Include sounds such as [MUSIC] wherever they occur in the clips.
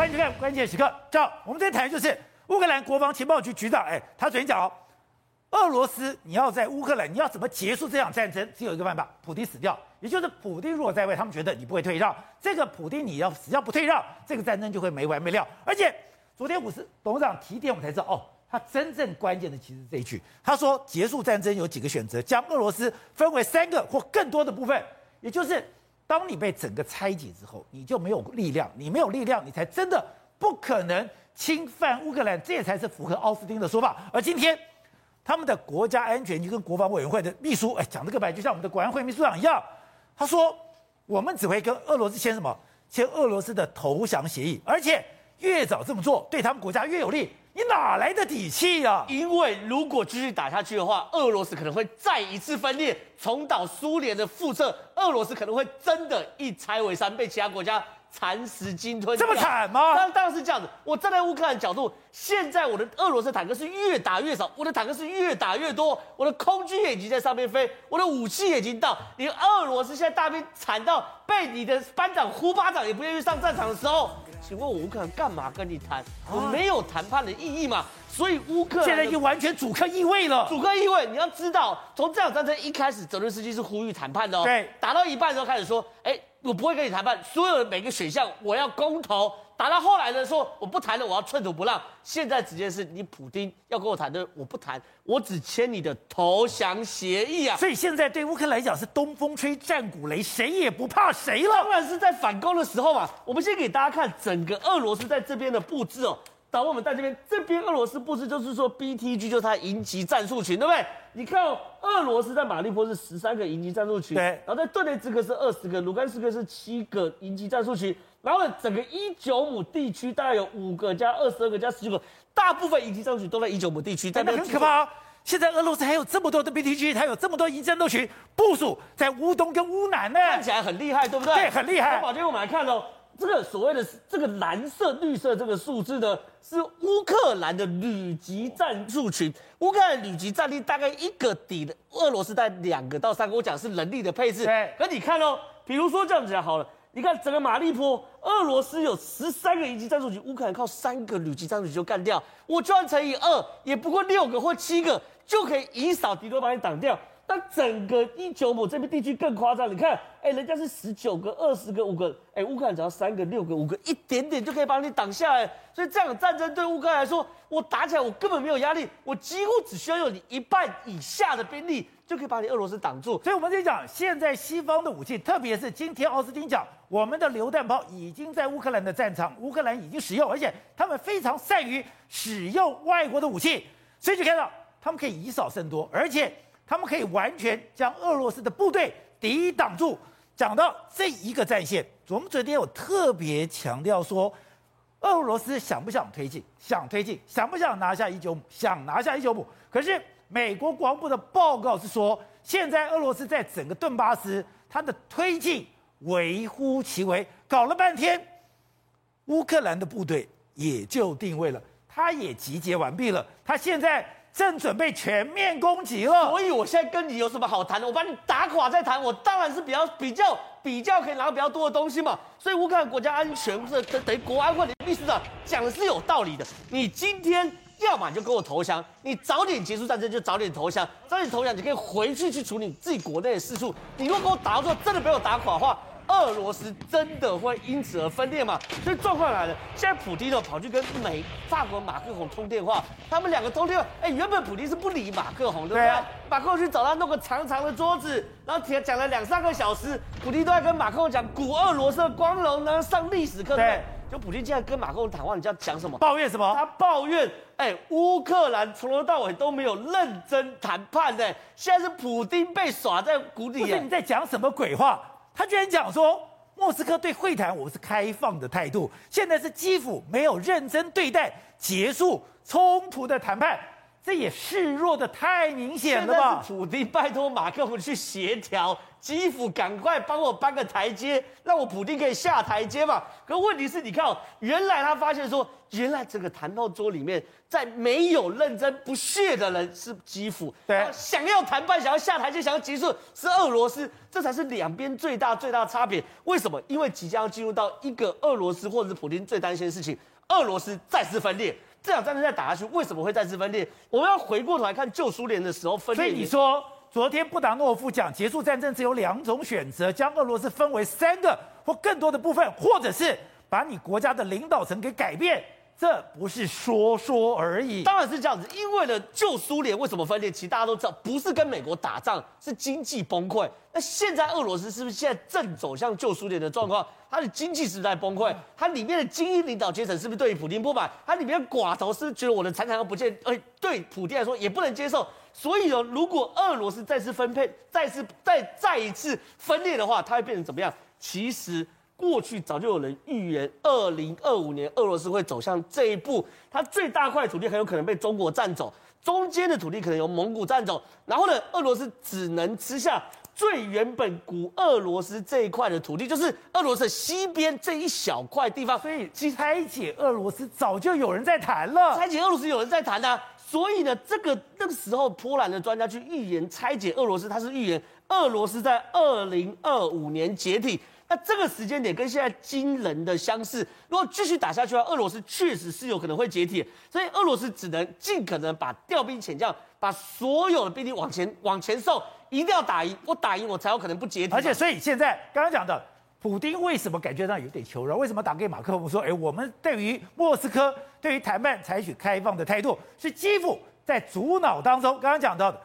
欢迎收看关键时刻。这我们这谈就是乌克兰国防情报局局长，哎，他昨天讲哦，俄罗斯你要在乌克兰，你要怎么结束这场战争？只有一个办法，普丁死掉，也就是普丁如果在位，他们觉得你不会退让，这个普丁你要只要不退让，这个战争就会没完没了。而且昨天五十董事长提点，我们才知道哦，他真正关键的其实是这一句，他说结束战争有几个选择，将俄罗斯分为三个或更多的部分，也就是。当你被整个拆解之后，你就没有力量，你没有力量，你才真的不可能侵犯乌克兰，这才是符合奥斯汀的说法。而今天，他们的国家安全局跟国防委员会的秘书，哎，讲这个白，就像我们的国安会秘书长一样，他说，我们只会跟俄罗斯签什么？签俄罗斯的投降协议，而且越早这么做，对他们国家越有利。你哪来的底气呀？因为如果继续打下去的话，俄罗斯可能会再一次分裂，重蹈苏联的覆辙。俄罗斯可能会真的一拆为三，被其他国家蚕食鲸吞。这么惨吗？当当然是这样子。我站在乌克兰角度，现在我的俄罗斯坦克是越打越少，我的坦克是越打越多，我的空军也已经在上面飞，我的武器也已经到。你俄罗斯现在大兵惨到被你的班长呼巴掌也不愿意上战场的时候。请问我乌克兰干嘛跟你谈？我没有谈判的意义嘛？所以乌克兰现在已经完全主客易位了。主客易位，你要知道，从这场战争一开始，泽伦斯基是呼吁谈判的哦。对，打到一半的时候开始说，哎，我不会跟你谈判，所有的每个选项我要公投。打到后来呢，说我不谈了，我要寸土不让。现在直接是你普丁要跟我谈的，我不谈，我只签你的投降协议啊。所以现在对乌克兰来讲是东风吹战鼓擂，谁也不怕谁了。当然是在反攻的时候嘛。我们先给大家看整个俄罗斯在这边的布置哦。导播，我们在这边，这边俄罗斯布置就是说 BTG 就是它营级战术群，对不对？你看哦，俄罗斯在马利波是十三个营级战术群，对，然后在顿涅茨克是二十个，卢甘斯克是七个营级战术群。然后呢，整个伊久姆地区大概有五个加二十二个加十九个，大部分营级战术群都在伊久姆地区。在那很可怕哦！现在俄罗斯还有这么多的 BTG，还有这么多营级战斗群部署在乌东跟乌南呢，看起来很厉害，对不对？对，很厉害。那宝杰，我们来看哦，这个所谓的这个蓝色、绿色这个数字呢，是乌克兰的旅级战术群。乌克兰旅级战力大概一个抵的，俄罗斯在两个到三个。我讲是人力的配置。对。可你看哦，比如说这样子讲好了。你看整个马利坡，俄罗斯有十三个一级战术群，乌克兰靠三个旅级战术群就干掉。我就算乘以二，也不过六个或七个就可以以少敌多，把你挡掉。那整个伊久姆这边地区更夸张，你看，哎，人家是十九个、二十个、五个，哎，乌克兰只要三个、六个、五个，一点点就可以把你挡下来。所以这样的战争对乌克兰来说，我打起来我根本没有压力，我几乎只需要用你一半以下的兵力。就可以把你俄罗斯挡住，所以我们在讲，现在西方的武器，特别是今天奥斯汀讲，我们的榴弹炮已经在乌克兰的战场，乌克兰已经使用，而且他们非常善于使用外国的武器，所以就看到他们可以以少胜多，而且他们可以完全将俄罗斯的部队抵挡住。讲到这一个战线，我们昨天有特别强调说，俄罗斯想不想推进？想推进，想不想拿下伊久姆？想拿下伊久姆，可是。美国国防部的报告是说，现在俄罗斯在整个顿巴斯，它的推进微乎其微，搞了半天，乌克兰的部队也就定位了，他也集结完毕了，他现在正准备全面攻击了。所以我现在跟你有什么好谈的？我把你打垮再谈，我当然是比较比较比较可以拿到比较多的东西嘛。所以乌克兰国家安全这等于国安会的秘书长讲的是有道理的。你今天。要么你就跟我投降，你早点结束战争就早点投降，早点投降你可以回去去处理自己国内的事务。你如果跟我打到最后真的被我打垮的话，俄罗斯真的会因此而分裂吗？所以状况来了，现在普京呢跑去跟美法国马克宏通电话，他们两个通电话，哎，原本普京是不理马克宏，对不对？对啊、马克宏去找他弄个长长的桌子，然后讲讲了两三个小时，普京都在跟马克宏讲古俄罗斯的光荣呢，上历史课。对。就普京现在跟马克龙谈话，你知道讲什么？抱怨什么？他抱怨，哎，乌克兰从头到尾都没有认真谈判的，现在是普京被耍在谷底。不是你在讲什么鬼话？他居然讲说，莫斯科对会谈我们是开放的态度，现在是基辅没有认真对待结束冲突的谈判。这也示弱的太明显了吧？普京拜托马克龙去协调，基辅赶快帮我搬个台阶，让我普京可以下台阶嘛。可问题是，你看哦，原来他发现说，原来这个谈判桌里面，在没有认真不屑的人是基辅，对，想要谈判、想要下台阶、想要结束是俄罗斯，这才是两边最大最大的差别。为什么？因为即将要进入到一个俄罗斯或者是普京最担心的事情，俄罗斯再次分裂。这场战争再打下去，为什么会再次分裂？我们要回过头来看旧苏联的时候分裂。所以你说，昨天布达诺夫讲结束战争只有两种选择：将俄罗斯分为三个或更多的部分，或者是把你国家的领导层给改变。这不是说说而已，当然是这样子。因为呢，旧苏联为什么分裂？其实大家都知道，不是跟美国打仗，是经济崩溃。那现在俄罗斯是不是现在正走向旧苏联的状况？它的经济是不是在崩溃？它里面的精英领导阶层是不是对于普丁不满？它里面的寡头是不是觉得我的财产要不见？哎，对普丁来说也不能接受。所以呢，如果俄罗斯再次分配、再次再再一次分裂的话，它会变成怎么样？其实。过去早就有人预言，二零二五年俄罗斯会走向这一步。它最大块土地很有可能被中国占走，中间的土地可能由蒙古占走。然后呢，俄罗斯只能吃下最原本古俄罗斯这一块的土地，就是俄罗斯西边这一小块地方。所以，拆解俄罗斯早就有人在谈了。拆解俄罗斯有人在谈啊。所以呢，这个那个时候波兰的专家去预言拆解俄罗斯，他是预言俄罗斯在二零二五年解体。那这个时间点跟现在惊人的相似，如果继续打下去的话，俄罗斯确实是有可能会解体，所以俄罗斯只能尽可能把调兵遣将，把所有的兵力往前往前送，一定要打赢，我打赢我才有可能不解体。而且，所以现在刚刚讲的，普丁为什么感觉上有点求饶？为什么打给马克龙说，哎，我们对于莫斯科对于谈判采取开放的态度，是基辅在主脑当中。刚刚讲到的。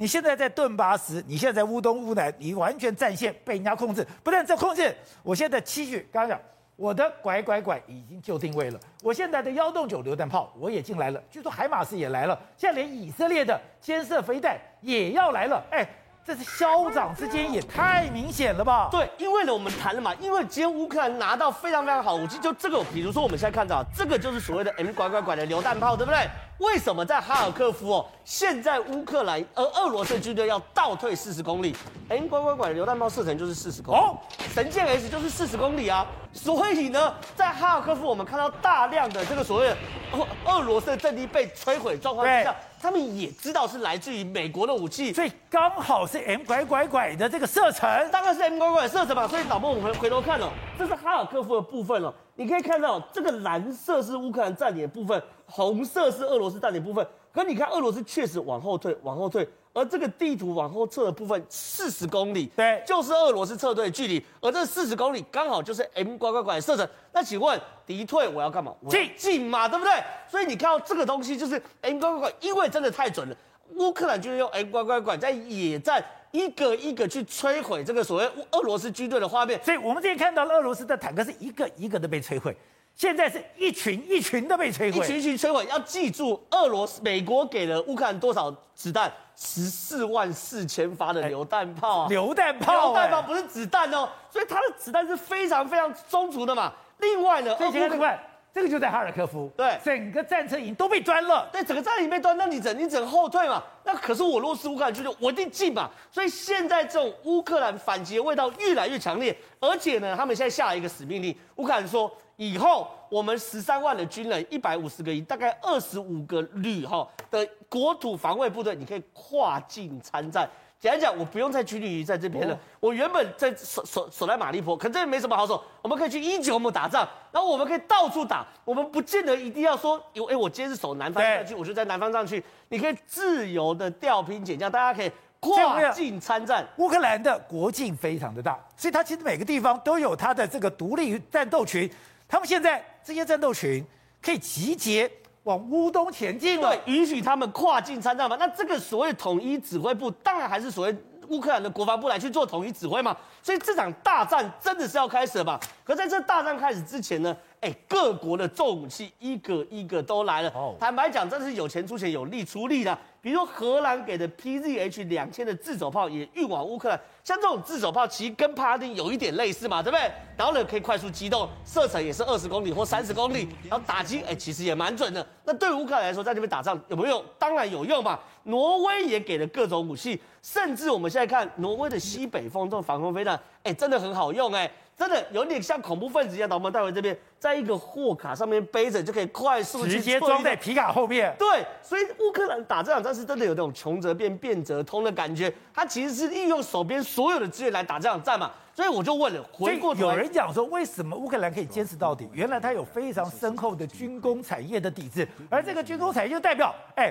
你现在在顿巴斯，你现在在乌东乌南，你完全战线被人家控制。不但这控制，我现在期许刚刚讲，我的拐拐拐已经就定位了，我现在的幺洞九榴弹炮我也进来了，据说海马斯也来了，现在连以色列的尖射飞弹也要来了，哎。这是消长之间也太明显了吧？对，因为呢，我们谈了嘛，因为今天乌克兰拿到非常非常好武器，就这个，比如说我们现在看到这个就是所谓的 M 拐拐拐的榴弹炮，对不对？为什么在哈尔科夫哦，现在乌克兰而俄罗斯军队要倒退四十公里？M 拐拐拐的榴弹炮射程就是四十公里，哦，神剑 S 就是四十公里啊。所以呢，在哈尔科夫我们看到大量的这个所谓的俄俄罗斯的阵地被摧毁状况之下。他们也知道是来自于美国的武器，所以刚好是 M 拐拐拐的这个射程，当然是 M 拐拐射程嘛。所以导播，我们回回头看哦，这是哈尔科夫的部分了。你可以看到，这个蓝色是乌克兰占领的部分，红色是俄罗斯占领的部分。可你看，俄罗斯确实往后退，往后退。而这个地图往后撤的部分四十公里，对，就是俄罗斯撤退的距离。而这四十公里刚好就是 M 拐拐拐的射程。那请问敌退我要干嘛？进进嘛，对不对？所以你看到这个东西就是 M 拐拐拐，因为真的太准了。乌克兰就是用 M 拐拐拐在野战一个一个去摧毁这个所谓俄罗斯军队的画面。所以我们之前看到俄罗斯的坦克是一个一个的被摧毁。现在是一群一群的被摧毁，一群一群摧毁。要记住，俄罗斯、美国给了乌克兰多少子弹？十四万四千发的榴弹炮啊！榴弹炮，榴弹炮不是子弹哦，所以它的子弹是非常非常充足的嘛。另外呢，这另外这个就在哈尔科夫，对，整个战车营都被端了，对，整个战车营被端，那你整你整后退嘛？那可是我若是乌克兰军队，我一定进嘛。所以现在这种乌克兰反击的味道越来越强烈，而且呢，他们现在下了一个死命令，乌克兰说。以后我们十三万的军人，一百五十个营，大概二十五个旅哈的国土防卫部队，你可以跨境参战。简单讲，我不用再拘泥于在这边了。我原本在守守守在马利坡，可这也没什么好守。我们可以去伊久姆打仗，然后我们可以到处打。我们不见得一定要说，有哎我今天是守南方上去，我就在南方上去。你可以自由的调兵遣将，大家可以跨境参战。乌克兰的国境非常的大，所以它其实每个地方都有它的这个独立战斗群。他们现在这些战斗群可以集结往乌东前进了，对，允许他们跨境参战嘛？那这个所谓统一指挥部，当然还是所谓乌克兰的国防部来去做统一指挥嘛。所以这场大战真的是要开始了吧？可在这大战开始之前呢，哎，各国的重武器一个一个都来了。哦，坦白讲，真是有钱出钱，有力出力的。比如说荷兰给的 PZH 两千的自走炮也运往乌克兰，像这种自走炮其实跟帕拉丁有一点类似嘛，对不对？然后呢，可以快速机动，射程也是二十公里或三十公里，然后打击哎其实也蛮准的。那对乌克兰来说，在这边打仗有没有用？当然有用嘛。挪威也给了各种武器，甚至我们现在看挪威的西北风这种防空飞弹，哎，真的很好用哎。真的有点像恐怖分子一样，把我们带回这边，在一个货卡上面背着就可以快速直接装在皮卡后面。对，所以乌克兰打这场战是真的有那种穷则变，变则通的感觉。他其实是利用手边所有的资源来打这场战嘛。所以我就问了，回过头有人讲说，为什么乌克兰可以坚持到底？原来他有非常深厚的军工产业的底子，而这个军工产业就代表，哎，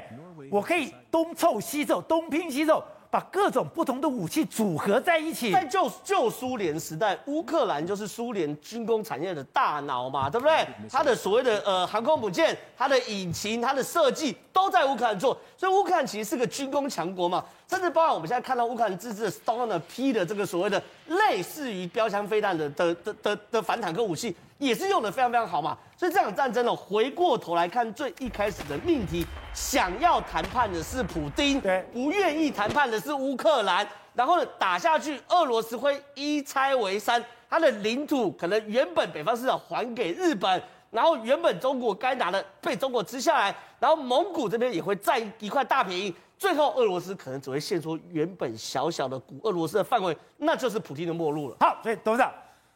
我可以东凑西凑，东拼西凑。把各种不同的武器组合在一起，在旧旧苏联时代，乌克兰就是苏联军工产业的大脑嘛，对不对？它的所谓的呃航空母舰、它的引擎、它的设计都在乌克兰做，所以乌克兰其实是个军工强国嘛。甚至包括我们现在看到乌克兰自制的 Stone P 的这个所谓的类似于标枪飞弹的的的的的反坦克武器，也是用的非常非常好嘛。所以这场战争呢，回过头来看最一开始的命题，想要谈判的是普丁，对，不愿意谈判的是乌克兰。然后呢，打下去，俄罗斯会一拆为三，它的领土可能原本北方四岛还给日本，然后原本中国该拿的被中国吃下来，然后蒙古这边也会占一块大便宜。最后，俄罗斯可能只会献出原本小小的古俄罗斯的范围，那就是普京的末路了。好，所以董事长。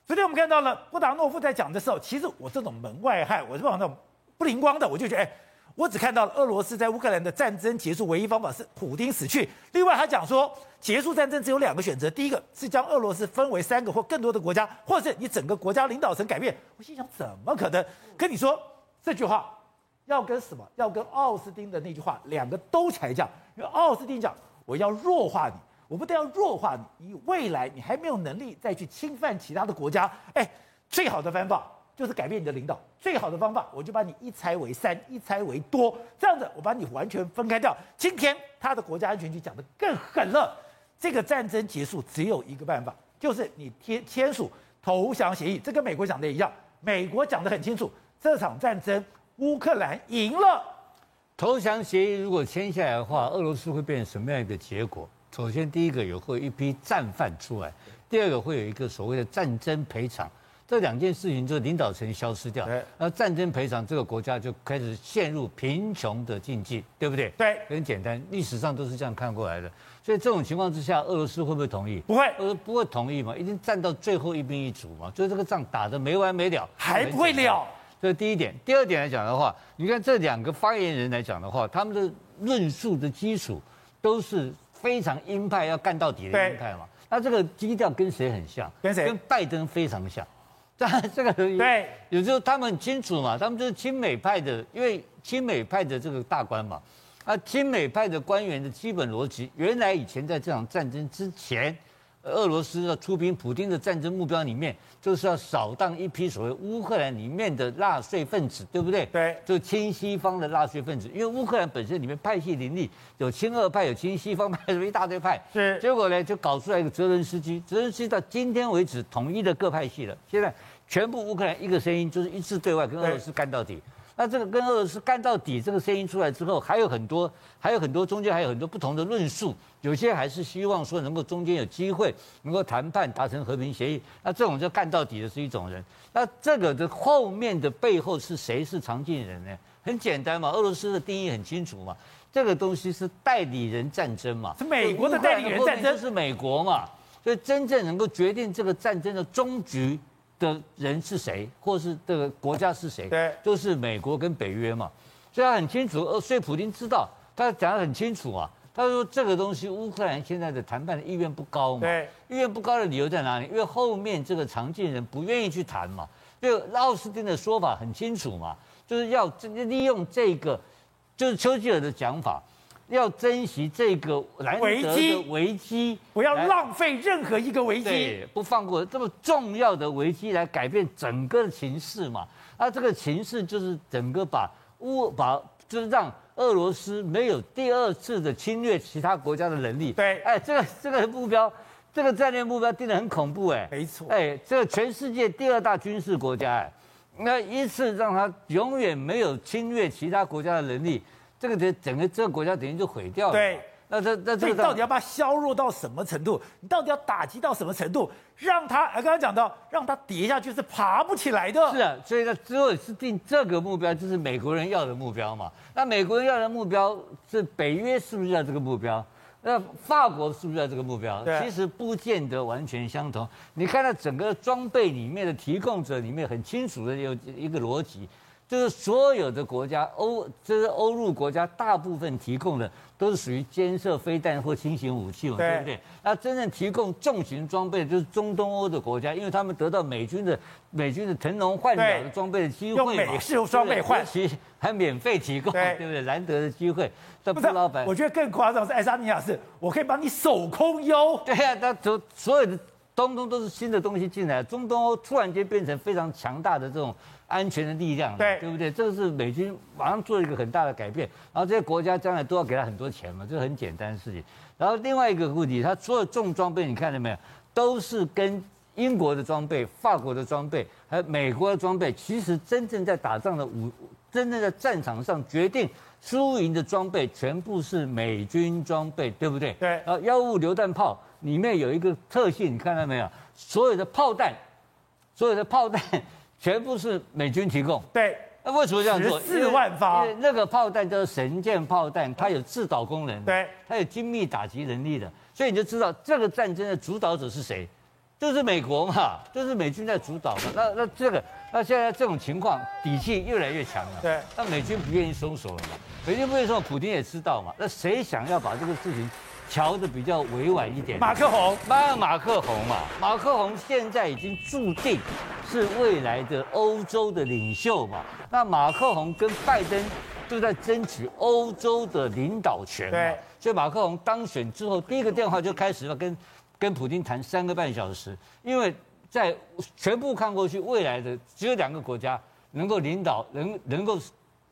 昨天我们看到了布达诺夫在讲的时候，其实我这种门外汉，我是往那种不灵光的，我就觉得，哎，我只看到了俄罗斯在乌克兰的战争结束唯一方法是普丁死去。另外，他讲说结束战争只有两个选择，第一个是将俄罗斯分为三个或更多的国家，或者是你整个国家领导层改变。我心想，怎么可能？跟你说这句话要跟什么？要跟奥斯汀的那句话两个都起来讲，因为奥斯汀讲我要弱化你。我不但要弱化你，你未来你还没有能力再去侵犯其他的国家。哎，最好的方法就是改变你的领导。最好的方法，我就把你一拆为三，一拆为多，这样子我把你完全分开掉。今天他的国家安全局讲得更狠了，这个战争结束只有一个办法，就是你签签署投降协议。这跟美国讲的一样，美国讲得很清楚，这场战争乌克兰赢了。投降协议如果签下来的话，俄罗斯会变成什么样一个结果？首先，第一个有会有一批战犯出来；第二个会有一个所谓的战争赔偿。这两件事情就领导层消失掉，那战争赔偿这个国家就开始陷入贫穷的境地，对不对？对，很简单，历史上都是这样看过来的。所以这种情况之下，俄罗斯会不会同意？不会，呃，不会同意嘛，一定战到最后一兵一卒嘛。所以这个仗打得没完没了，还不会了。这是第一点。第二点来讲的话，你看这两个发言人来讲的话，他们的论述的基础都是。非常鹰派要干到底的鹰派嘛？那这个基调跟谁很像？跟谁？跟拜登非常像。这 [LAUGHS] 这个对，有时候他们很清楚嘛，他们就是亲美派的，因为亲美派的这个大官嘛。啊，亲美派的官员的基本逻辑，原来以前在这场战争之前。俄罗斯要出兵，普京的战争目标里面就是要扫荡一批所谓乌克兰里面的纳粹分子，对不对？对，就亲西方的纳粹分子，因为乌克兰本身里面派系林立，有亲俄派，有亲西方派，有一大堆派。是，结果呢，就搞出来一个泽伦斯基，泽伦斯基到今天为止统一的各派系了，现在全部乌克兰一个声音，就是一致对外跟俄罗斯干到底。那这个跟俄罗斯干到底，这个声音出来之后，还有很多，还有很多中间还有很多不同的论述，有些还是希望说能够中间有机会能够谈判达成和平协议。那这种就干到底的是一种人。那这个的后面的背后是谁是常进人呢？很简单嘛，俄罗斯的定义很清楚嘛，这个东西是代理人战争嘛，是美国的代理人战争，是美国嘛，所以真正能够决定这个战争的终局。的人是谁，或是这个国家是谁？对，就是美国跟北约嘛，所以他很清楚。呃，所以普京知道，他讲得很清楚啊。他说这个东西，乌克兰现在的谈判的意愿不高嘛。对，意愿不高的理由在哪里？因为后面这个常进人不愿意去谈嘛。就奥斯汀的说法很清楚嘛，就是要利用这个，就是丘吉尔的讲法。要珍惜这个难得的危机，不要浪费任何一个危机，不放过这么重要的危机来改变整个的情势嘛？那这个形势就是整个把乌把就是让俄罗斯没有第二次的侵略其他国家的能力。对，哎，这个这个目标，这个战略目标定得很恐怖哎。没错，哎，这个全世界第二大军事国家哎。那一次让他永远没有侵略其他国家的能力，这个的整个这个国家等于就毁掉了。对。那这那这个到底要把它削弱到什么程度？你到底要打击到什么程度，让他呃刚刚讲到，让他跌下去是爬不起来的。是啊，所以呢，之后是定这个目标，就是美国人要的目标嘛。那美国人要的目标是北约是不是要这个目标？那法国是不是要这个目标？其实不见得完全相同。你看到整个装备里面的提供者里面很清楚的有一个逻辑。就是所有的国家，欧就是欧陆国家，大部分提供的都是属于监射飞弹或轻型武器嘛，对，对不对？那真正提供重型装备的就是中东欧的国家，因为他们得到美军的美军的腾笼换鸟的装备的机会嘛，用美式装备换，其实还免费提供，对，对不对？难得的机会。但布老板，我觉得更夸张是爱沙尼亚是，我可以帮你手空优。对呀、啊，那所所有的东东都是新的东西进来，中东欧突然间变成非常强大的这种。安全的力量，对对不对？这个是美军马上做一个很大的改变，然后这些国家将来都要给他很多钱嘛，这是很简单的事情。然后另外一个问题，他所有重装备，你看到没有，都是跟英国的装备、法国的装备，还有美国的装备，其实真正在打仗的武，真正在战场上决定输赢的装备，全部是美军装备，对不对？对。然后幺五榴弹炮里面有一个特性，你看到没有？所有的炮弹，所有的炮弹。[LAUGHS] 全部是美军提供。对，那为什么这样做？四万发，因为那个炮弹叫做神箭炮弹，它有制导功能，对，它有精密打击能力的，所以你就知道这个战争的主导者是谁，就是美国嘛，就是美军在主导嘛。那那这个，那现在这种情况底气越来越强了，对，那美军不愿意松手了嘛，美军不愿意松手，普京也知道嘛，那谁想要把这个事情？调的比较委婉一点，马克宏，马马克宏嘛，马克宏现在已经注定是未来的欧洲的领袖嘛。那马克宏跟拜登就在争取欧洲的领导权嘛。对，所以马克宏当选之后，第一个电话就开始了跟跟普京谈三个半小时，因为在全部看过去，未来的只有两个国家能够领导，能能够。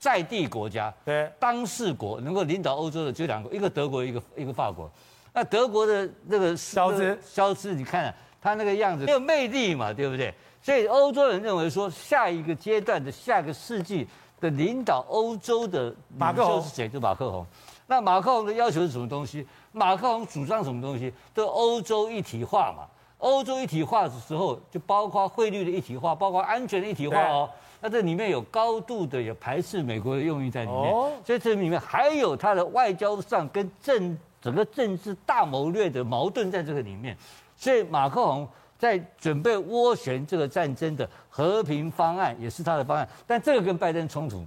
在地国家，对，当事国能够领导欧洲的就两个，一个德国，一个一个法国。那德国的那个肖兹，肖兹，你看他那个样子，没有魅力嘛，对不对？所以欧洲人认为说，下一个阶段的下个世纪的领导欧洲的马克宏是谁？就马克宏。那马克宏的要求是什么东西？马克宏主张什么东西？都欧洲一体化嘛。欧洲一体化的时候，就包括汇率的一体化，包括安全的一体化哦。那这里面有高度的有排斥美国的用意在里面，哦、所以这里面还有它的外交上跟政整个政治大谋略的矛盾在这个里面，所以马克宏在准备斡旋这个战争的和平方案也是他的方案，但这个跟拜登冲突，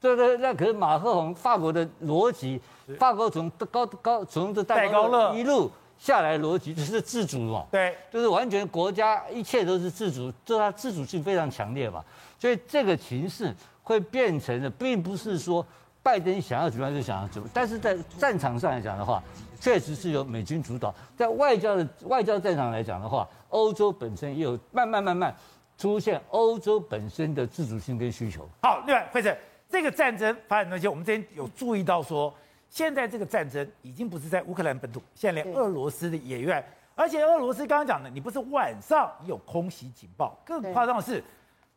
对对，那可是马克宏法国的逻辑，法国从高高从这戴高乐。一路下来逻辑就是自主嘛，对，就是完全国家一切都是自主，就它自主性非常强烈嘛。所以这个情势会变成的，并不是说拜登想要怎么样就想要怎么，但是在战场上来讲的话，确实是由美军主导；在外交的外交战场来讲的话，欧洲本身也有慢慢慢慢出现欧洲本身的自主性跟需求。好，另外，惠子，这个战争发展那些，我们之前有注意到说，现在这个战争已经不是在乌克兰本土，现在连俄罗斯的也愿，而且俄罗斯刚刚讲的，你不是晚上有空袭警报，更夸张的是。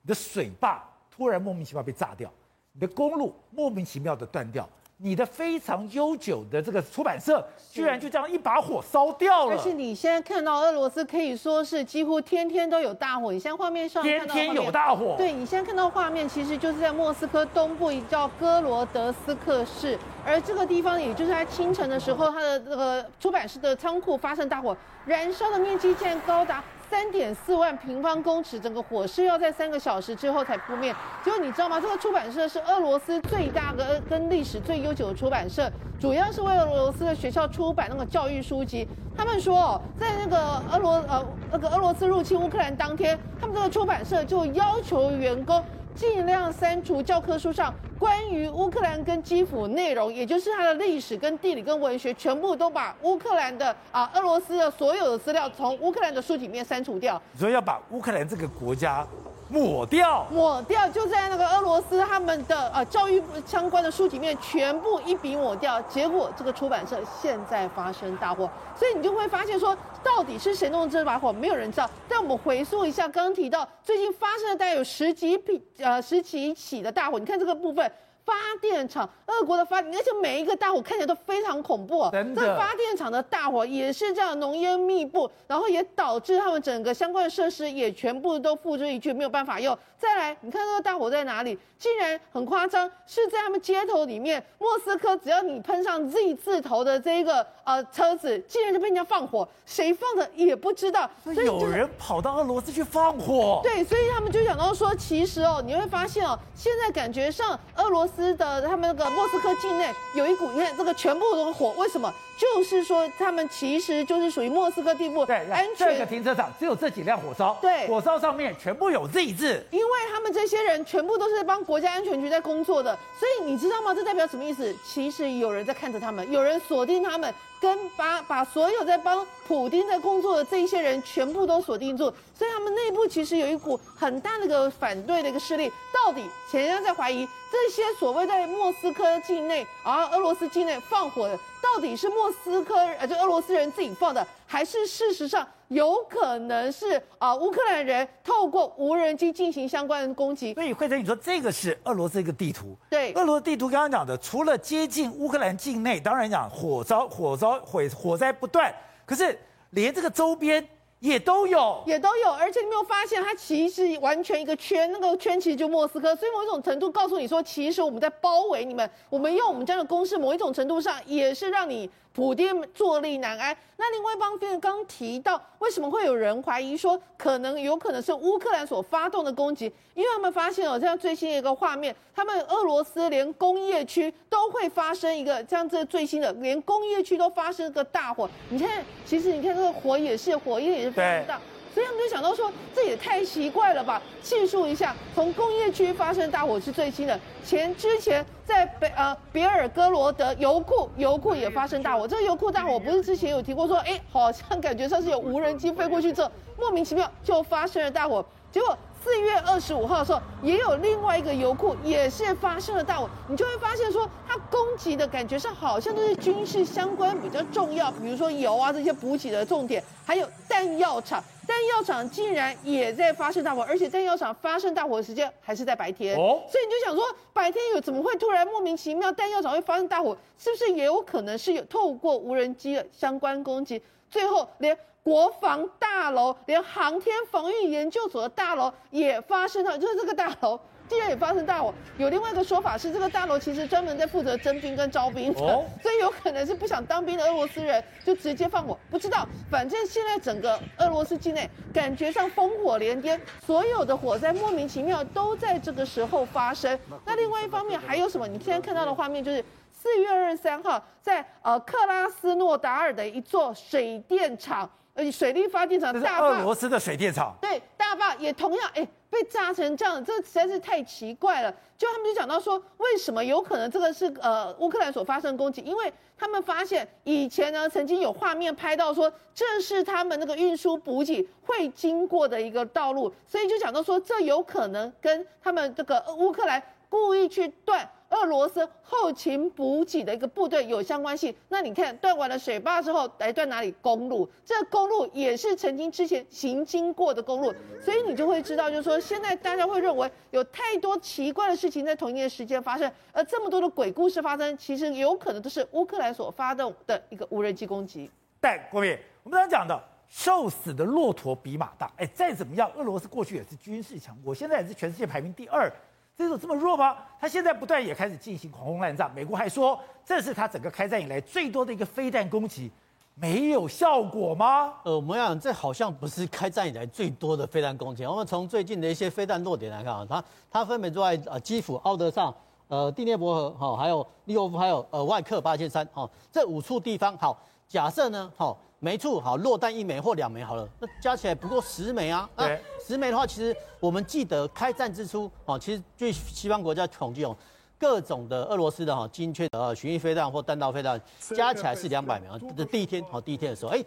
你的水坝突然莫名其妙被炸掉，你的公路莫名其妙的断掉，你的非常悠久的这个出版社居然就这样一把火烧掉了。而且你现在看到俄罗斯可以说是几乎天天都有大火，你现在画面上天天有大火。对，你现在看到画面，其实就是在莫斯科东部一叫哥罗德斯克市，而这个地方也就是在清晨的时候，它的那个出版社的仓库发生大火，燃烧的面积竟然高达。三点四万平方公尺，整个火势要在三个小时之后才扑灭。结果你知道吗？这个出版社是俄罗斯最大的跟历史最悠久的出版社，主要是为俄罗斯的学校出版那个教育书籍。他们说哦，在那个俄罗呃那个俄罗斯入侵乌克兰当天，他们这个出版社就要求员工。尽量删除教科书上关于乌克兰跟基辅内容，也就是它的历史、跟地理、跟文学，全部都把乌克兰的啊俄罗斯的所有的资料从乌克兰的书里面删除掉。所以要把乌克兰这个国家抹掉，抹掉，就在那个俄罗斯他们的呃教育相关的书籍里面全部一笔抹掉。结果这个出版社现在发生大火，所以你就会发现说，到底是谁弄的这把火，没有人知道。但我们回溯一下，刚刚提到最近发生了大概有十几笔呃十几起的大火，你看这个部分。发电厂，俄国的发电，而且每一个大火看起来都非常恐怖。真的，这发电厂的大火也是这样浓烟密布，然后也导致他们整个相关的设施也全部都付之一炬，没有办法用。再来，你看这个大火在哪里？竟然很夸张，是在他们街头里面。莫斯科，只要你喷上 Z 字头的这个呃车子，竟然就被人家放火，谁放的也不知道。所以有人跑到俄罗斯去放火。对，所以他们就想到说，其实哦，你会发现哦，现在感觉上俄罗斯的他们那个莫斯科境内有一股，你看这个全部都是火，为什么？就是说，他们其实就是属于莫斯科地部对，安全。这个停车场只有这几辆火烧，对，火烧上面全部有 Z 字，因为他们这些人全部都是帮国家安全局在工作的，所以你知道吗？这代表什么意思？其实有人在看着他们，有人锁定他们。跟把把所有在帮普丁在工作的这一些人全部都锁定住，所以他们内部其实有一股很大的一个反对的一个势力。到底前人在怀疑这些所谓在莫斯科境内啊，俄罗斯境内放火的，到底是莫斯科呃，就俄罗斯人自己放的，还是事实上有可能是啊乌克兰人透过无人机进行相关的攻击？所以惠贞，你说这个是俄罗斯一个地图？对，俄罗斯地图刚刚讲的，除了接近乌克兰境内，当然讲火烧火烧火火灾不断，可是连这个周边。也都有，也都有，而且你没有发现，它其实完全一个圈，那个圈其实就莫斯科，所以某一种程度告诉你说，其实我们在包围你们，我们用我们这样的攻势，某一种程度上也是让你。普丁坐立难安。那另外一方面，刚提到为什么会有人怀疑说，可能有可能是乌克兰所发动的攻击？因为他们发现哦，这样最新的一个画面，他们俄罗斯连工业区都会发生一个这样这最新的，连工业区都发生个大火。你看，其实你看这个火也是，火焰也是非常大。所以他们就想到说，这也太奇怪了吧？细数一下，从工业区发生大火是最新的。前之前在北呃别尔哥罗德油库，油库也发生大火。这个油库大火不是之前有提过说，哎，好像感觉像是有无人机飞过去这，莫名其妙就发生了大火。结果四月二十五号的时候，也有另外一个油库也是发生了大火。你就会发现说，它攻击的感觉上好像都是军事相关比较重要，比如说油啊这些补给的重点，还有弹药厂。弹药厂竟然也在发生大火，而且弹药厂发生大火的时间还是在白天，哦，所以你就想说，白天有怎么会突然莫名其妙弹药厂会发生大火？是不是也有可能是有透过无人机的相关攻击？最后连国防大楼、连航天防御研究所的大楼也发生了，就是这个大楼。竟然也发生大火，有另外一个说法是，这个大楼其实专门在负责征兵跟招兵的，所以有可能是不想当兵的俄罗斯人就直接放火，不知道。反正现在整个俄罗斯境内感觉上烽火连天，所有的火灾莫名其妙都在这个时候发生。那另外一方面还有什么？你现在看到的画面就是四月二十三号在呃克拉斯诺达尔的一座水电厂，呃水力发电厂大坝，俄罗斯的水电厂，对，大坝也同样哎。被炸成这样，这实在是太奇怪了。就他们就讲到说，为什么有可能这个是呃乌克兰所发生的攻击？因为他们发现以前呢曾经有画面拍到说，这是他们那个运输补给会经过的一个道路，所以就讲到说，这有可能跟他们这个乌克兰故意去断。俄罗斯后勤补给的一个部队有相关性，那你看断完了水坝之后，来断哪里？公路，这个公路也是曾经之前行经过的公路，所以你就会知道，就是说现在大家会认为有太多奇怪的事情在同一个时间发生，而这么多的鬼故事发生，其实有可能都是乌克兰所发动的一个无人机攻击。但国民，我们刚刚讲的瘦死的骆驼比马大，哎，再怎么样，俄罗斯过去也是军事强国，现在也是全世界排名第二。这种这么弱吗？他现在不断也开始进行狂轰滥炸。美国还说这是他整个开战以来最多的一个飞弹攻击，没有效果吗？呃，我们讲这好像不是开战以来最多的飞弹攻击。我们从最近的一些飞弹落点来看啊，它它分别都在呃基辅、奥德萨、呃第聂伯河哈，还有利沃夫，还有呃外克八千三哈，这五处地方。好，假设呢，好。每处好落弹一枚或两枚好了，那加起来不过十枚啊。对，十枚的话，其实我们记得开战之初，哦，其实据西方国家统计哦，各种的俄罗斯的哈精确的呃巡弋飞弹或弹道飞弹加起来是两百枚啊。的第一天哦，第一天的时候，哎，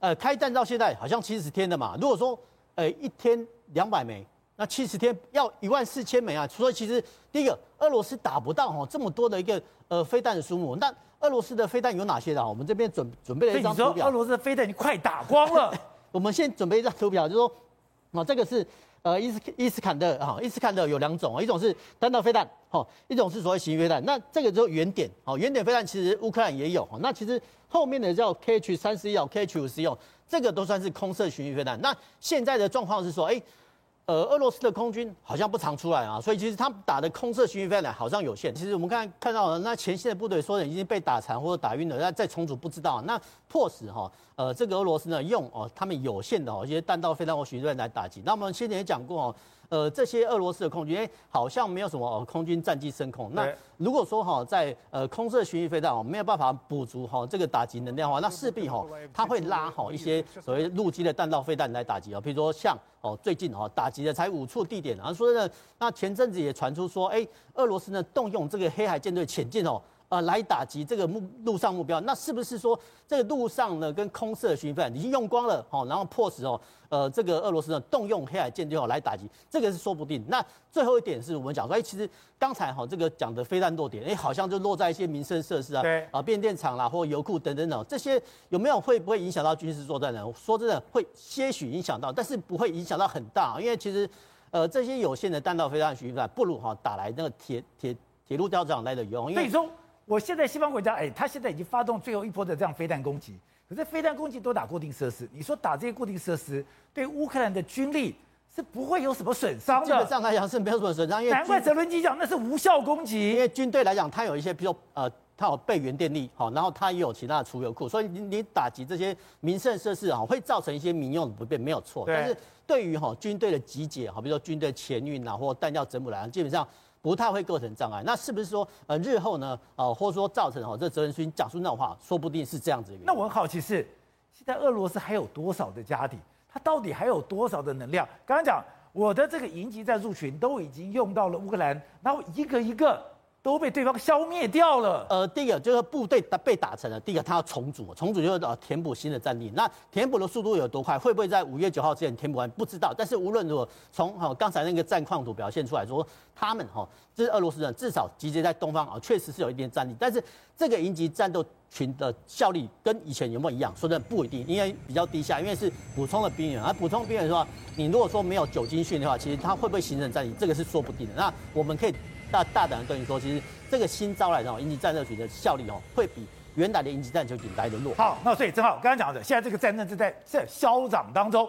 呃，开战到现在好像七十天的嘛。如果说呃一天两百枚，那七十天要一万四千枚啊。所以其实第一个，俄罗斯打不到哈这么多的一个呃飞弹的数目。那俄罗斯的飞弹有哪些的？我们这边准准备了一张图表。俄罗斯的飞弹已经快打光了。[LAUGHS] 我们先准备一张图表，就是说，啊，这个是呃伊斯伊斯坎德哈，伊斯坎德有两种，一种是弹道飞弹，哈，一种是所谓巡弋飞弹。那这个就原点，哦，原点飞弹其实乌克兰也有，那其实后面的叫 KH 三十一哦，KH 五十一哦，这个都算是空射巡弋飞弹。那现在的状况是说，哎。呃，俄罗斯的空军好像不常出来啊，所以其实他们打的空射巡弋飞弹好像有限。其实我们看看到了，那前线的部队说的已经被打残或者打晕了，那再重组不知道。那迫使哈，呃，这个俄罗斯呢用哦他们有限的哦一些弹道飞弹或巡弋飞弹来打击。那我们先前也讲过哦。呃，这些俄罗斯的空军，哎，好像没有什么哦，空军战机升空。那如果说哈，在呃空射巡弋飞弹哦，没有办法补足哈这个打击能量的话，那势必哈，它会拉好一些所谓陆基的弹道飞弹来打击啊。比如说像哦，最近哈打击的才五处地点，然后说呢，那前阵子也传出说，哎，俄罗斯呢动用这个黑海舰队潜舰哦。啊，来打击这个目陆上目标，那是不是说这个陆上呢跟空射巡弋飞已经用光了？好，然后迫使哦，呃，这个俄罗斯呢动用黑海舰队哦来打击，这个是说不定。那最后一点是我们讲说，哎，其实刚才哈这个讲的飞弹落点，哎，好像就落在一些民生设施啊，对啊，变电厂啦或油库等等等，这些有没有会不会影响到军事作战呢？说真的，会些许影响到，但是不会影响到很大，因为其实呃这些有限的弹道飞弹巡弋飞不如哈打来那个铁铁铁路吊桥来的有用，因为。我现在西方国家，哎，他现在已经发动最后一波的这样飞弹攻击，可是飞弹攻击都打固定设施，你说打这些固定设施，对乌克兰的军力是不会有什么损伤的。基本上来讲是没有什么损伤，因为难怪泽伦基讲那是无效攻击。因为军队来讲，它有一些，比如说呃，它有备援电力，好，然后它也有其他的储油库，所以你你打击这些民生设施啊，会造成一些民用的不便，没有错。但是对于哈军队的集结，好，比如说军队前运啊，或弹药整补来讲，基本上。不太会构成障碍，那是不是说，呃，日后呢，呃，或者说造成哦，这泽连斯基讲出那种话，说不定是这样子的。那我很好奇是，现在俄罗斯还有多少的家底？他到底还有多少的能量？刚刚讲我的这个营级战术群都已经用到了乌克兰，然后一个一个。都被对方消灭掉了。呃，第一个就是部队打被打成了，第一个他要重组，重组就是呃填补新的战力。那填补的速度有多快？会不会在五月九号之前填补完？不知道。但是无论如何，从哈刚才那个战况图表现出来说，他们哈这是俄罗斯人，至少集结在东方啊，确实是有一点战力。但是这个营级战斗群的效力跟以前有没有一样？说真的不一定，因为比较低下，因为是补充了兵员。而补充兵员的话，你如果说没有久经训练的话，其实他会不会形成战力？这个是说不定的。那我们可以。大大胆的跟你说，其实这个新招来的引起战争群的效力哦，会比原来的引起战斗群来的弱。好，那所以正好刚刚讲的，现在这个战争正在在消长当中。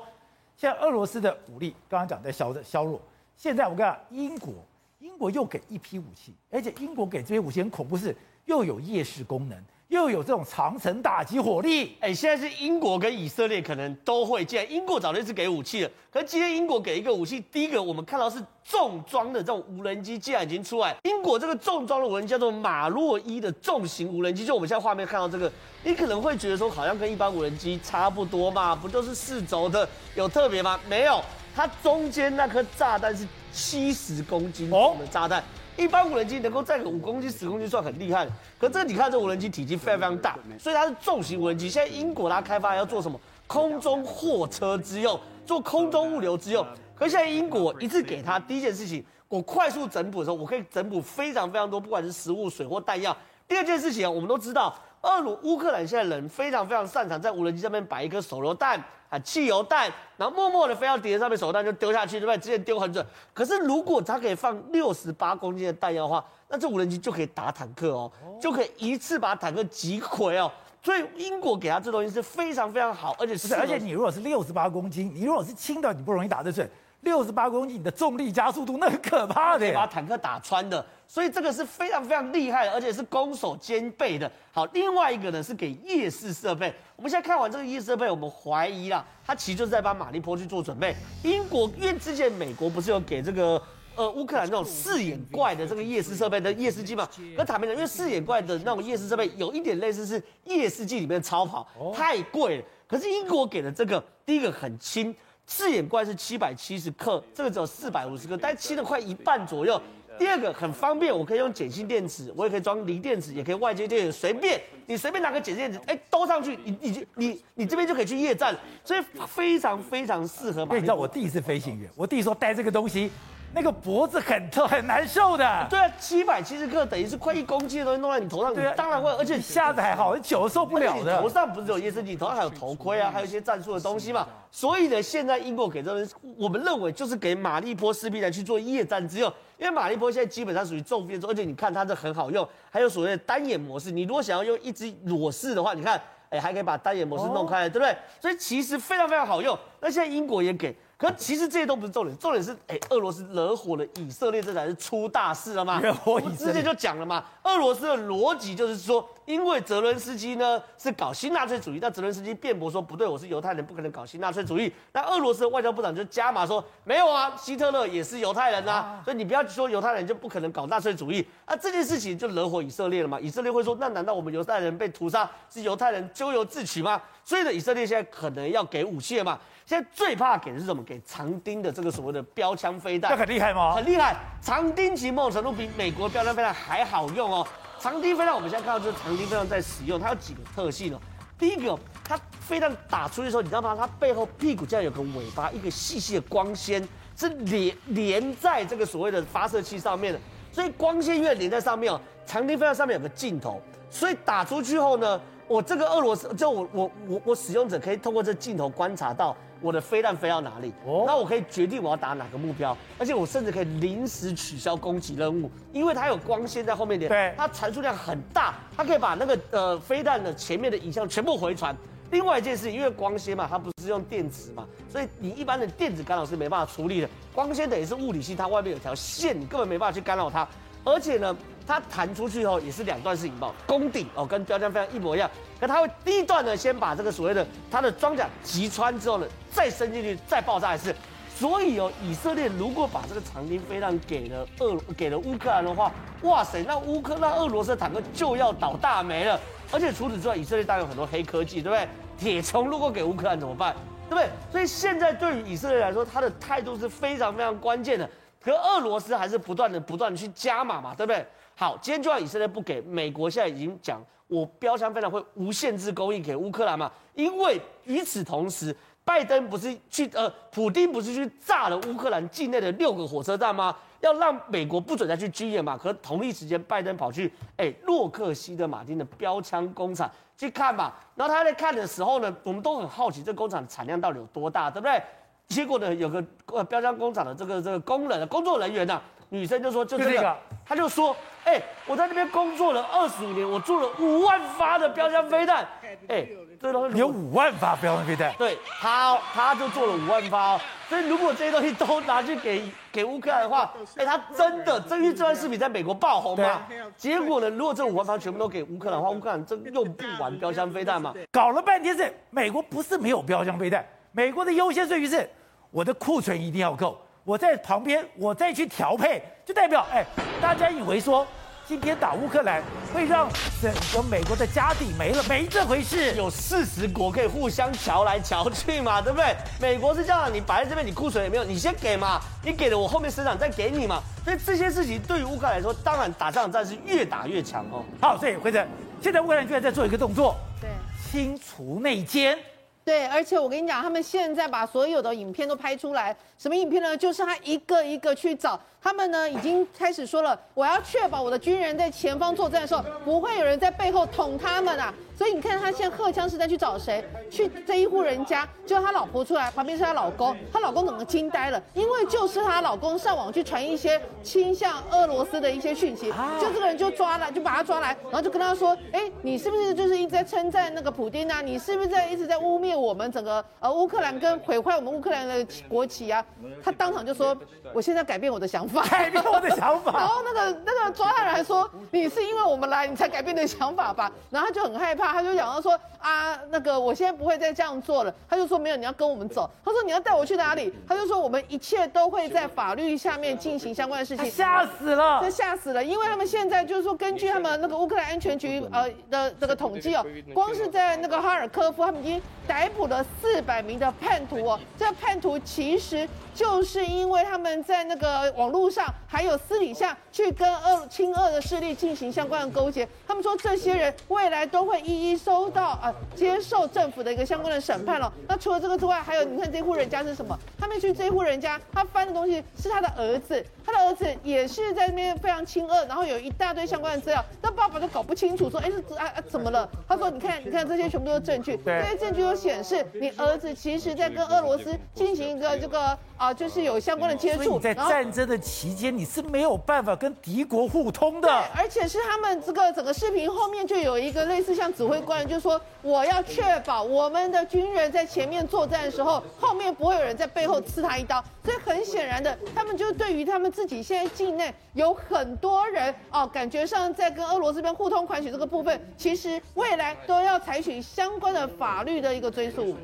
现在俄罗斯的武力刚刚讲在消削弱，现在我跟你讲，英国英国又给一批武器，而且英国给这些武器很恐怖，是又有夜视功能。又有这种长城打击火力，哎，现在是英国跟以色列可能都会。既然英国早就是给武器了，可是今天英国给一个武器，第一个我们看到是重装的这种无人机，既然已经出来。英国这个重装的无人机叫做马洛伊的重型无人机，就我们现在画面看到这个，你可能会觉得说好像跟一般无人机差不多嘛，不就是四轴的，有特别吗？没有，它中间那颗炸弹是七十公斤重的炸弹。哦一般无人机能够载个五公斤、十公斤算很厉害，可这个你看这无人机体积非常非常大，所以它是重型无人机。现在英国它开发要做什么？空中货车之用，做空中物流之用。可现在英国一次给它第一件事情，我快速整补的时候，我可以整补非常非常多，不管是食物、水或弹药。第二件事情，我们都知道，俄罗乌克兰现在人非常非常擅长在无人机上面摆一颗手榴弹。啊，汽油弹，然后默默的飞到敌人上面，手榴弹就丢下去，对不对？直接丢很准。可是如果它可以放六十八公斤的弹药的话，那这无人机就可以打坦克哦，就可以一次把坦克击毁哦。所以英国给他这东西是非常非常好，而且是，而且你如果是六十八公斤，你如果是轻的，你不容易打得准。六十八公斤，你的重力加速度那很可怕的，把坦克打穿的。所以这个是非常非常厉害的，而且是攻守兼备的。好，另外一个呢是给夜视设备。我们现在看完这个夜视设备，我们怀疑啦，它其实就是在帮马利坡去做准备。英国因为之前美国不是有给这个呃乌克兰那种四眼怪的这个夜视设备的夜视机嘛？可坦白讲，因为四眼怪的那种夜视设备有一点类似是夜视机里面的超跑，太贵了。可是英国给的这个第一个很轻。四眼怪是七百七十克，这个只有四百五十克，但轻了快一半左右。第二个很方便，我可以用碱性电池，我也可以装锂电池，也可以外接电池，随便你随便拿个碱性电池，哎，兜上去，你你你你这边就可以去夜战，所以非常非常适合。你知道我弟是飞行员，我弟说带这个东西。那个脖子很痛，很难受的。对啊，七百七十克等于是快一公斤的东西弄在你头上，对啊，当然会，而且下子还好，久受不了的。头上不是有夜视镜，头上还有头盔啊，还有一些战术的东西嘛。所以呢，现在英国给这人，我们认为就是给马利波士兵来去做夜战之用，因为马利波现在基本上属于重兵，而且你看它这很好用，还有所谓的单眼模式。你如果想要用一只裸视的话，你看，哎，还可以把单眼模式弄开，对不对？所以其实非常非常好用。那现在英国也给。可其实这些都不是重点，重点是，哎，俄罗斯惹火了以色列，这才是出大事了嘛。惹火以色列，之前就讲了嘛。俄罗斯的逻辑就是说，因为泽伦斯基呢是搞新纳粹主义，但泽伦斯基辩驳说不对，我是犹太人，不可能搞新纳粹主义。那俄罗斯的外交部长就加码说，没有啊，希特勒也是犹太人呐、啊，所以你不要说犹太人就不可能搞纳粹主义。那这件事情就惹火以色列了嘛。以色列会说，那难道我们犹太人被屠杀是犹太人咎由自取吗？所以呢，以色列现在可能要给武器了嘛。现在最怕给的是什么？给长钉的这个所谓的标枪飞弹，这很厉害吗？很厉害。长钉其某种程度比美国标枪飞弹还好用哦。长钉飞弹我们现在看到就是长钉飞弹在使用，它有几个特性哦。第一个，它飞弹打出去的时候，你知道吗？它背后屁股这样有个尾巴，一个细细的光纤是连连在这个所谓的发射器上面的，所以光纤越连在上面哦。长钉飞弹上面有个镜头，所以打出去后呢，我这个俄罗斯就我我我我使用者可以通过这镜头观察到。我的飞弹飞到哪里？哦，那我可以决定我要打哪个目标，而且我甚至可以临时取消攻击任务，因为它有光纤在后面点，对，它传输量很大，它可以把那个呃飞弹的前面的影像全部回传。另外一件事，因为光纤嘛，它不是用电池嘛，所以你一般的电子干扰是没办法处理的。光纤等于是物理性，它外面有条线，你根本没办法去干扰它，而且呢。它弹出去后也是两段式引爆，攻顶哦，跟标枪非常一模一样。可它会第一段呢，先把这个所谓的它的装甲击穿之后呢，再伸进去，再爆炸一次。所以哦，以色列如果把这个长钉飞弹给了俄给了乌克兰的话，哇塞，那乌克兰俄罗斯的坦克就要倒大霉了。而且除此之外，以色列当然有很多黑科技，对不对？铁穹如果给乌克兰怎么办？对不对？所以现在对于以色列来说，他的态度是非常非常关键的。可俄罗斯还是不断的不断的去加码嘛，对不对？好，今天就算以色列不给，美国现在已经讲，我标枪飞弹会无限制供应给乌克兰嘛？因为与此同时，拜登不是去呃，普丁不是去炸了乌克兰境内的六个火车站吗？要让美国不准再去军演嘛？可同一时间，拜登跑去哎洛克希德马丁的标枪工厂去看嘛？然后他在看的时候呢，我们都很好奇这工厂的产量到底有多大，对不对？结果呢，有个呃标枪工厂的这个这个工人工作人员呢、啊。女生就说：“就这个，他就说，哎，我在那边工作了二十五年，我做了五万发的标枪飞弹，哎，这东西有五万发标枪飞弹，对，他他就做了五万发哦。所以如果这些东西都拿去给给乌克兰的话，哎，他真的，这因为这段视频在美国爆红嘛。结果呢，如果这五万发全部都给乌克兰的话，乌克兰真用不完标枪飞弹嘛。搞了半天是美国不是没有标枪飞弹，美国的优先顺序是我的库存一定要够。”我在旁边，我再去调配，就代表，哎，大家以为说今天打乌克兰会让整个美国的家底没了，没这回事。有四十国可以互相瞧来瞧去嘛，对不对？美国是这样，你摆在这边，你库存也没有，你先给嘛，你给了我后面生产再给你嘛。所以这些事情对于乌克兰来说，当然打仗战是越打越强哦。好，所以辉诚，现在乌克兰居然在做一个动作，对，清除内奸。对，而且我跟你讲，他们现在把所有的影片都拍出来，什么影片呢？就是他一个一个去找。他们呢已经开始说了，我要确保我的军人在前方作战的时候，不会有人在背后捅他们啊。所以你看他现在荷枪实弹去找谁？去这一户人家，就他老婆出来，旁边是他老公，他老公整个惊呆了，因为就是他老公上网去传一些倾向俄罗斯的一些讯息，就这个人就抓了，就把他抓来，然后就跟他说，哎，你是不是就是一直在称赞那个普丁啊？你是不是在一直在污蔑我们整个呃乌克兰跟毁坏我们乌克兰的国旗啊？他当场就说，我现在改变我的想法。[LAUGHS] 改变我的想法，[LAUGHS] 然后那个那个抓他人还说，你是因为我们来你才改变的想法吧？然后他就很害怕，他就讲到说啊，那个我现在不会再这样做了。他就说没有，你要跟我们走。他说你要带我去哪里？他就说我们一切都会在法律下面进行相关的事情。吓死了，这吓死了，因为他们现在就是说，根据他们那个乌克兰安全局呃的这个统计哦，光是在那个哈尔科夫，他们已经逮捕了四百名的叛徒哦。这叛徒其实就是因为他们在那个网络上还有私底下去跟俄亲俄的势力进行相关的勾结。他们说这些人未来都会一一收到啊、接受政府的一个相关的审判了。那除了这个之外，还有你看这户人家是什么？他们去这户人家，他翻的东西是他的儿子，他的儿子也是在那边非常亲俄，然后有一大堆相关的资料，但爸爸都搞不清楚，说哎是啊啊怎么了？他说你看你看这些全部都是证据，这些证据都显示你儿子其实在跟俄罗斯进行一个这个啊、呃，就是有相关的接触。在战争的期间，你是没有办法跟敌国互通的。对，而且是他们这个整个视频后面就有一个类似像指挥官，就是说我要确保我们的军人在前面作战的时候，后面不会有人在背后刺他一刀。所以很显然的，他们就对于他们自己现在境内有很多人哦，感觉上在跟俄罗斯这边互通款曲这个部分，其实未来都要采取相关的法律的一个追溯。